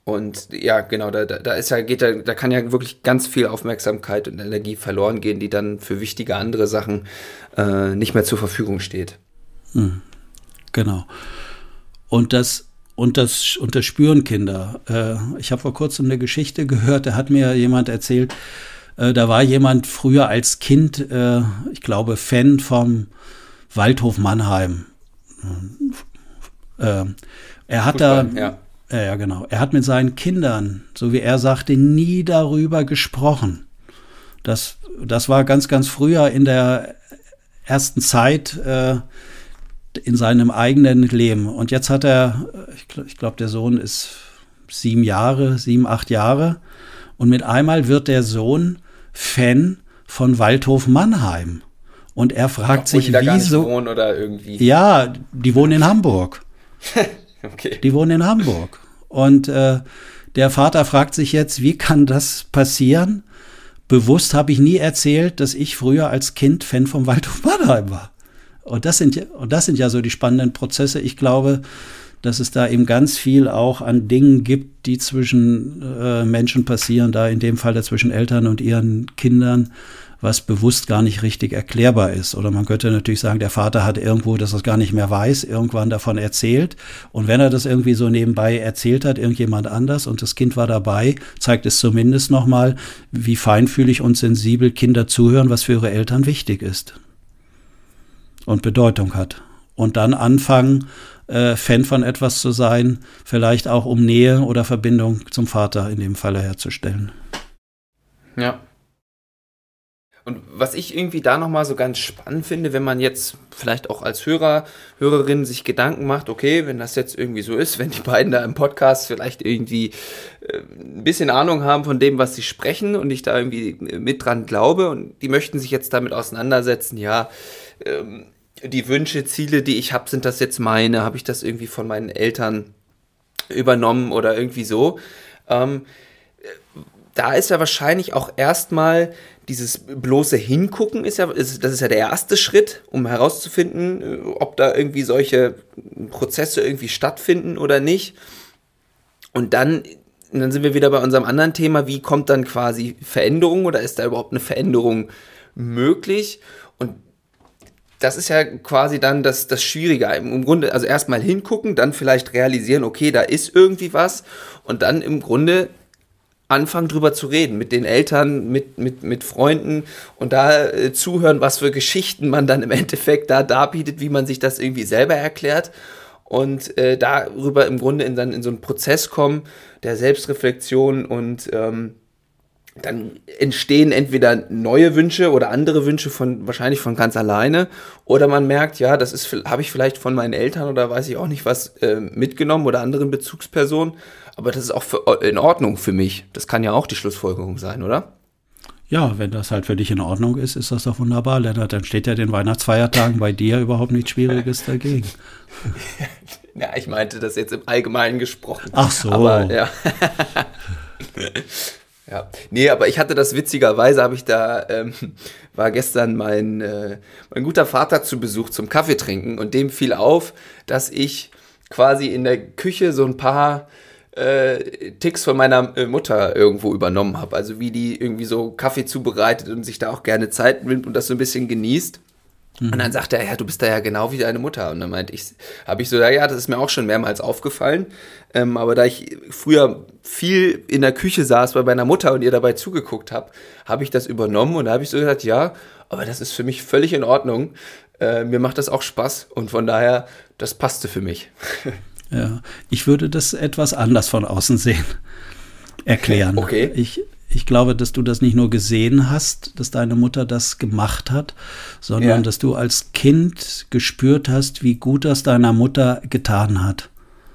Und ja, genau, da, da ist ja, geht da, da kann ja wirklich ganz viel Aufmerksamkeit und Energie verloren gehen, die dann für wichtige andere Sachen äh, nicht mehr zur Verfügung steht. Mhm. Genau. Und das und das, und das spüren Kinder. Äh, ich habe vor kurzem eine Geschichte gehört, da hat mir jemand erzählt, Äh, da war jemand früher als Kind, äh, ich glaube, Fan vom Waldhof Mannheim. Er hat Fußball, da, ja. ja, genau. Er hat mit seinen Kindern, so wie er sagte, nie darüber gesprochen. Das, das war ganz, ganz früher in der ersten Zeit äh, in seinem eigenen Leben. Und jetzt hat er, ich, ich glaube, der Sohn ist sieben Jahre, sieben, acht Jahre. Und mit einmal wird der Sohn Fan von Waldhof Mannheim. Und er fragt Obwohl sich, die da wieso. Oder irgendwie. Ja, die wohnen in Hamburg. okay. Die wohnen in Hamburg. Und äh, der Vater fragt sich jetzt, wie kann das passieren? Bewusst habe ich nie erzählt, dass ich früher als Kind Fan vom Waldhof Mannheim war. Und das sind, und das sind ja so die spannenden Prozesse. Ich glaube, dass es da eben ganz viel auch an Dingen gibt, die zwischen äh, Menschen passieren, da in dem Fall zwischen Eltern und ihren Kindern, was bewusst gar nicht richtig erklärbar ist. Oder man könnte natürlich sagen, der Vater hat irgendwo, dass er es gar nicht mehr weiß, irgendwann davon erzählt. Und wenn er das irgendwie so nebenbei erzählt hat, irgendjemand anders und das Kind war dabei, zeigt es zumindest nochmal, wie feinfühlig und sensibel Kinder zuhören, was für ihre Eltern wichtig ist und Bedeutung hat. Und dann anfangen, äh, Fan von etwas zu sein, vielleicht auch um Nähe oder Verbindung zum Vater in dem Falle herzustellen. Ja. Und was ich irgendwie da nochmal so ganz spannend finde, wenn man jetzt vielleicht auch als Hörer, Hörerin sich Gedanken macht, okay, wenn das jetzt irgendwie so ist, wenn die beiden da im Podcast vielleicht irgendwie äh, ein bisschen Ahnung haben von dem, was sie sprechen und ich da irgendwie mit dran glaube und die möchten sich jetzt damit auseinandersetzen, ja, ähm, die Wünsche, Ziele, die ich habe, sind das jetzt meine? Habe ich das irgendwie von meinen Eltern übernommen oder irgendwie so? Ähm, da ist ja wahrscheinlich auch erstmal dieses bloße Hingucken ist ja, ist, das ist ja der erste Schritt, um herauszufinden, äh, ob da irgendwie solche Prozesse irgendwie stattfinden oder nicht. Und dann, dann sind wir wieder bei unserem anderen Thema, wie kommt dann quasi Veränderung oder ist da überhaupt eine Veränderung möglich? Und das ist ja quasi dann das, das Schwierige. Im Grunde, also erstmal hingucken, dann vielleicht realisieren, okay, da ist irgendwie was und dann im Grunde anfangen drüber zu reden mit den Eltern, mit, mit, mit Freunden und da äh, zuhören, was für Geschichten man dann im Endeffekt da darbietet, wie man sich das irgendwie selber erklärt und äh, darüber im Grunde in, dann in so einen Prozess kommen der Selbstreflexion und ähm, dann entstehen entweder neue Wünsche oder andere Wünsche von wahrscheinlich von ganz alleine oder man merkt, ja, das ist habe ich vielleicht von meinen Eltern oder weiß ich auch nicht was äh, mitgenommen oder anderen Bezugspersonen, aber das ist auch für, in Ordnung für mich. Das kann ja auch die Schlussfolgerung sein, oder? Ja, wenn das halt für dich in Ordnung ist, ist das doch wunderbar, Lennart. Dann steht ja den Weihnachtsfeiertagen bei dir überhaupt nichts Schwieriges dagegen. ja, ich meinte das jetzt im Allgemeinen gesprochen. Ach so. Aber, ja. Ja, nee, aber ich hatte das witzigerweise, habe ich da, ähm, war gestern mein, äh, mein guter Vater zu Besuch zum Kaffee trinken und dem fiel auf, dass ich quasi in der Küche so ein paar äh, Ticks von meiner äh, Mutter irgendwo übernommen habe. Also wie die irgendwie so Kaffee zubereitet und sich da auch gerne Zeit nimmt und das so ein bisschen genießt. Und dann mhm. sagte er, ja, du bist da ja genau wie deine Mutter. Und dann meinte ich, habe ich so, ja, ja, das ist mir auch schon mehrmals aufgefallen. Ähm, aber da ich früher viel in der Küche saß bei meiner Mutter und ihr dabei zugeguckt habe, habe ich das übernommen und da habe ich so gesagt, ja, aber das ist für mich völlig in Ordnung. Äh, mir macht das auch Spaß und von daher, das passte für mich. Ja, ich würde das etwas anders von außen sehen, erklären. Okay. Ich, ich glaube, dass du das nicht nur gesehen hast, dass deine Mutter das gemacht hat, sondern ja. dass du als Kind gespürt hast, wie gut das deiner Mutter getan hat.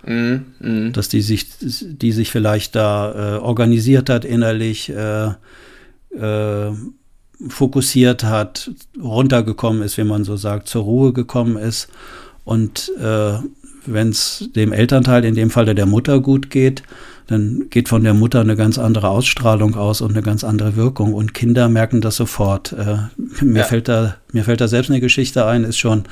Mm, mm. Dass die sich, die sich vielleicht da äh, organisiert hat innerlich, äh, äh, fokussiert hat, runtergekommen ist, wie man so sagt, zur Ruhe gekommen ist. Und äh, wenn es dem Elternteil, in dem Fall der Mutter, gut geht, dann geht von der Mutter eine ganz andere Ausstrahlung aus und eine ganz andere Wirkung. Und Kinder merken das sofort. Äh, mir, ja. fällt da, mir fällt da selbst eine Geschichte ein, ist schon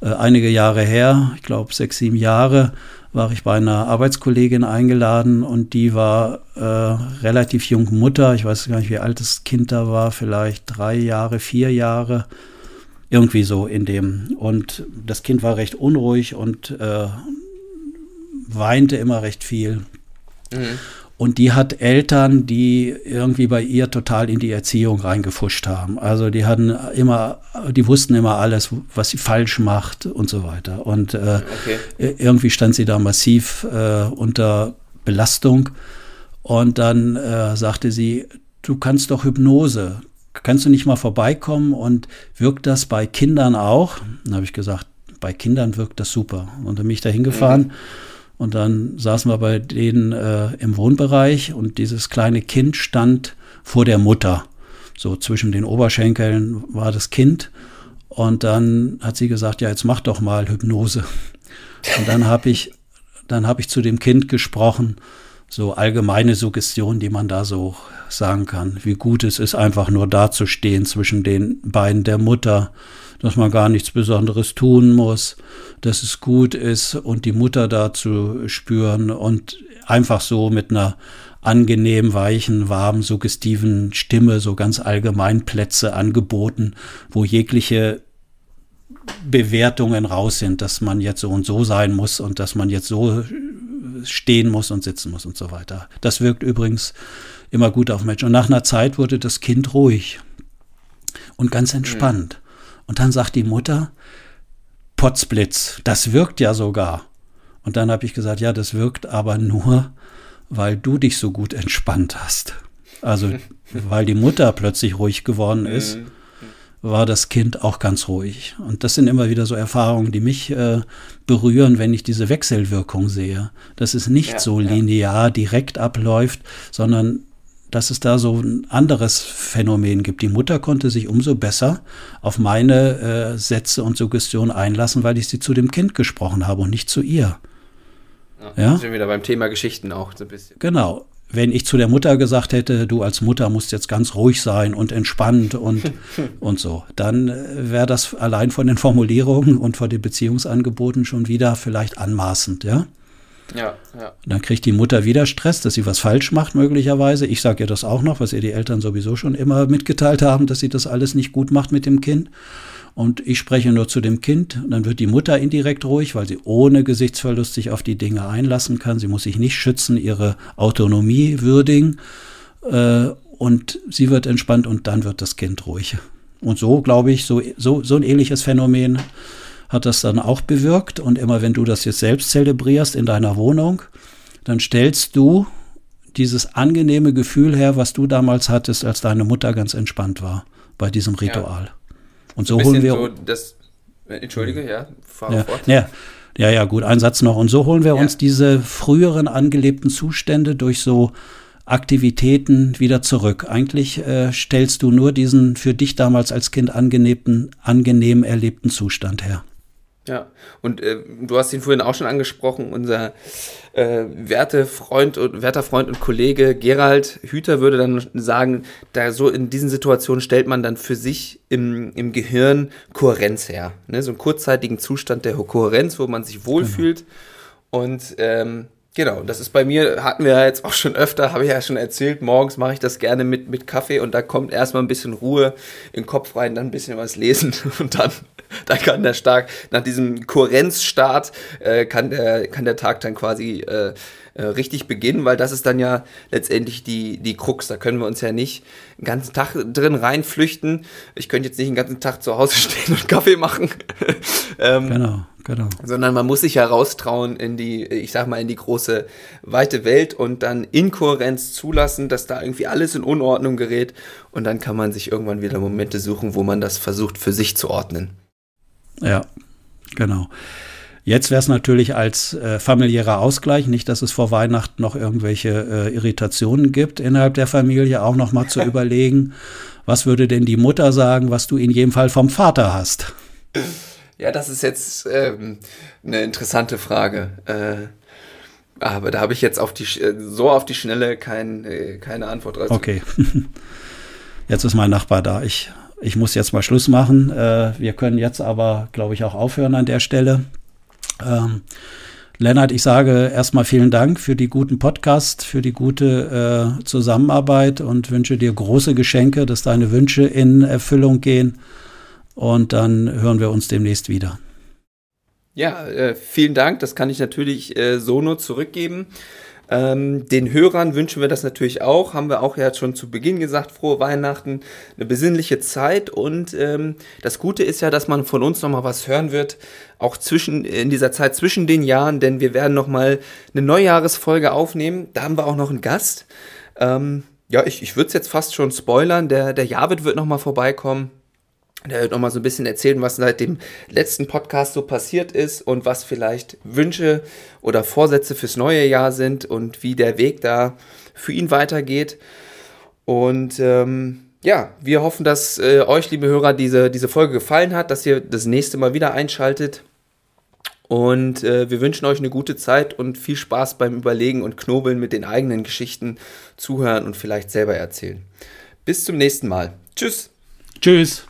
äh, einige Jahre her, ich glaube sechs, sieben Jahre, war ich bei einer Arbeitskollegin eingeladen und die war äh, relativ jung Mutter. Ich weiß gar nicht, wie alt das Kind da war, vielleicht drei Jahre, vier Jahre. Irgendwie so in dem. Und das Kind war recht unruhig und äh, weinte immer recht viel. Mhm. Und die hat Eltern, die irgendwie bei ihr total in die Erziehung reingefuscht haben. Also die hatten immer, die wussten immer alles, was sie falsch macht und so weiter. Und äh, okay. irgendwie stand sie da massiv äh, unter Belastung. Und dann äh, sagte sie, du kannst doch Hypnose. Kannst du nicht mal vorbeikommen und wirkt das bei Kindern auch? Dann habe ich gesagt, bei Kindern wirkt das super. Und dann bin ich da hingefahren. Mhm und dann saßen wir bei denen äh, im Wohnbereich und dieses kleine Kind stand vor der Mutter. So zwischen den Oberschenkeln war das Kind. Und dann hat sie gesagt, ja, jetzt mach doch mal Hypnose. Und dann habe ich, dann habe ich zu dem Kind gesprochen, so allgemeine Suggestion, die man da so sagen kann, wie gut es ist, einfach nur dazustehen zwischen den Beinen der Mutter dass man gar nichts Besonderes tun muss, dass es gut ist und die Mutter da zu spüren und einfach so mit einer angenehm weichen, warmen, suggestiven Stimme so ganz allgemein Plätze angeboten, wo jegliche Bewertungen raus sind, dass man jetzt so und so sein muss und dass man jetzt so stehen muss und sitzen muss und so weiter. Das wirkt übrigens immer gut auf Menschen. Und nach einer Zeit wurde das Kind ruhig und ganz entspannt. Und dann sagt die Mutter, Potzblitz, das wirkt ja sogar. Und dann habe ich gesagt, ja, das wirkt aber nur, weil du dich so gut entspannt hast. Also, weil die Mutter plötzlich ruhig geworden ist, war das Kind auch ganz ruhig. Und das sind immer wieder so Erfahrungen, die mich äh, berühren, wenn ich diese Wechselwirkung sehe. Dass es nicht ja, so linear ja. direkt abläuft, sondern dass es da so ein anderes Phänomen gibt. Die Mutter konnte sich umso besser auf meine äh, Sätze und Suggestionen einlassen, weil ich sie zu dem Kind gesprochen habe und nicht zu ihr. Ja, ja? Sind wieder beim Thema Geschichten auch so ein bisschen. Genau. Wenn ich zu der Mutter gesagt hätte, du als Mutter musst jetzt ganz ruhig sein und entspannt und, und so, dann äh, wäre das allein von den Formulierungen und von den Beziehungsangeboten schon wieder vielleicht anmaßend, ja? Ja, ja. Dann kriegt die Mutter wieder Stress, dass sie was falsch macht, möglicherweise. Ich sage ihr das auch noch, was ihr die Eltern sowieso schon immer mitgeteilt haben, dass sie das alles nicht gut macht mit dem Kind. Und ich spreche nur zu dem Kind. Und dann wird die Mutter indirekt ruhig, weil sie ohne Gesichtsverlust sich auf die Dinge einlassen kann. Sie muss sich nicht schützen, ihre Autonomie würdigen. Äh, und sie wird entspannt und dann wird das Kind ruhig. Und so, glaube ich, so, so, so ein ähnliches Phänomen hat das dann auch bewirkt. Und immer wenn du das jetzt selbst zelebrierst in deiner Wohnung, dann stellst du dieses angenehme Gefühl her, was du damals hattest, als deine Mutter ganz entspannt war bei diesem Ritual. Ja. Und so, holen wir. So das, Entschuldige, ja, fahr ja, fort. Ja, ja, ja, gut, ein Satz noch. Und so holen wir ja. uns diese früheren angelebten Zustände durch so Aktivitäten wieder zurück. Eigentlich äh, stellst du nur diesen für dich damals als Kind angenehmen, angenehm erlebten Zustand her. Ja, und äh, du hast ihn vorhin auch schon angesprochen, unser äh, werte Freund und werter Freund und Kollege Gerald Hüter würde dann sagen, da so in diesen Situationen stellt man dann für sich im, im Gehirn Kohärenz her. Ne? So einen kurzzeitigen Zustand der Kohärenz, wo man sich wohlfühlt. Genau. Und ähm, Genau, das ist bei mir, hatten wir ja jetzt auch schon öfter, habe ich ja schon erzählt, morgens mache ich das gerne mit, mit Kaffee und da kommt erstmal ein bisschen Ruhe in den Kopf rein, dann ein bisschen was lesen und dann, dann kann der stark, nach diesem Kohärenzstart, äh, kann, der, kann der Tag dann quasi äh, äh, richtig beginnen, weil das ist dann ja letztendlich die, die Krux. Da können wir uns ja nicht den ganzen Tag drin reinflüchten. Ich könnte jetzt nicht den ganzen Tag zu Hause stehen und Kaffee machen. ähm, genau, genau. Sondern man muss sich ja raustrauen in die, ich sag mal, in die große, weite Welt und dann Inkohärenz zulassen, dass da irgendwie alles in Unordnung gerät. Und dann kann man sich irgendwann wieder Momente suchen, wo man das versucht für sich zu ordnen. Ja, genau. Jetzt wäre es natürlich als äh, familiärer Ausgleich, nicht, dass es vor Weihnachten noch irgendwelche äh, Irritationen gibt innerhalb der Familie, auch noch mal zu überlegen, was würde denn die Mutter sagen, was du in jedem Fall vom Vater hast? Ja, das ist jetzt ähm, eine interessante Frage. Äh, aber da habe ich jetzt auf die, äh, so auf die Schnelle kein, äh, keine Antwort drauf. Okay. Jetzt ist mein Nachbar da. Ich, ich muss jetzt mal Schluss machen. Äh, wir können jetzt aber, glaube ich, auch aufhören an der Stelle. Ähm, Lennart, ich sage erstmal vielen Dank für die guten Podcast, für die gute äh, Zusammenarbeit und wünsche dir große Geschenke, dass deine Wünsche in Erfüllung gehen. Und dann hören wir uns demnächst wieder. Ja, äh, vielen Dank. Das kann ich natürlich äh, so nur zurückgeben. Ähm, den Hörern wünschen wir das natürlich auch. Haben wir auch ja schon zu Beginn gesagt, frohe Weihnachten, eine besinnliche Zeit. Und ähm, das Gute ist ja, dass man von uns nochmal was hören wird, auch zwischen, in dieser Zeit zwischen den Jahren, denn wir werden nochmal eine Neujahresfolge aufnehmen. Da haben wir auch noch einen Gast. Ähm, ja, ich, ich würde es jetzt fast schon spoilern. Der, der Javid wird nochmal vorbeikommen. Der wird nochmal so ein bisschen erzählen, was seit dem letzten Podcast so passiert ist und was vielleicht Wünsche oder Vorsätze fürs neue Jahr sind und wie der Weg da für ihn weitergeht. Und ähm, ja, wir hoffen, dass äh, euch, liebe Hörer, diese, diese Folge gefallen hat, dass ihr das nächste Mal wieder einschaltet. Und äh, wir wünschen euch eine gute Zeit und viel Spaß beim Überlegen und Knobeln mit den eigenen Geschichten, zuhören und vielleicht selber erzählen. Bis zum nächsten Mal. Tschüss. Tschüss.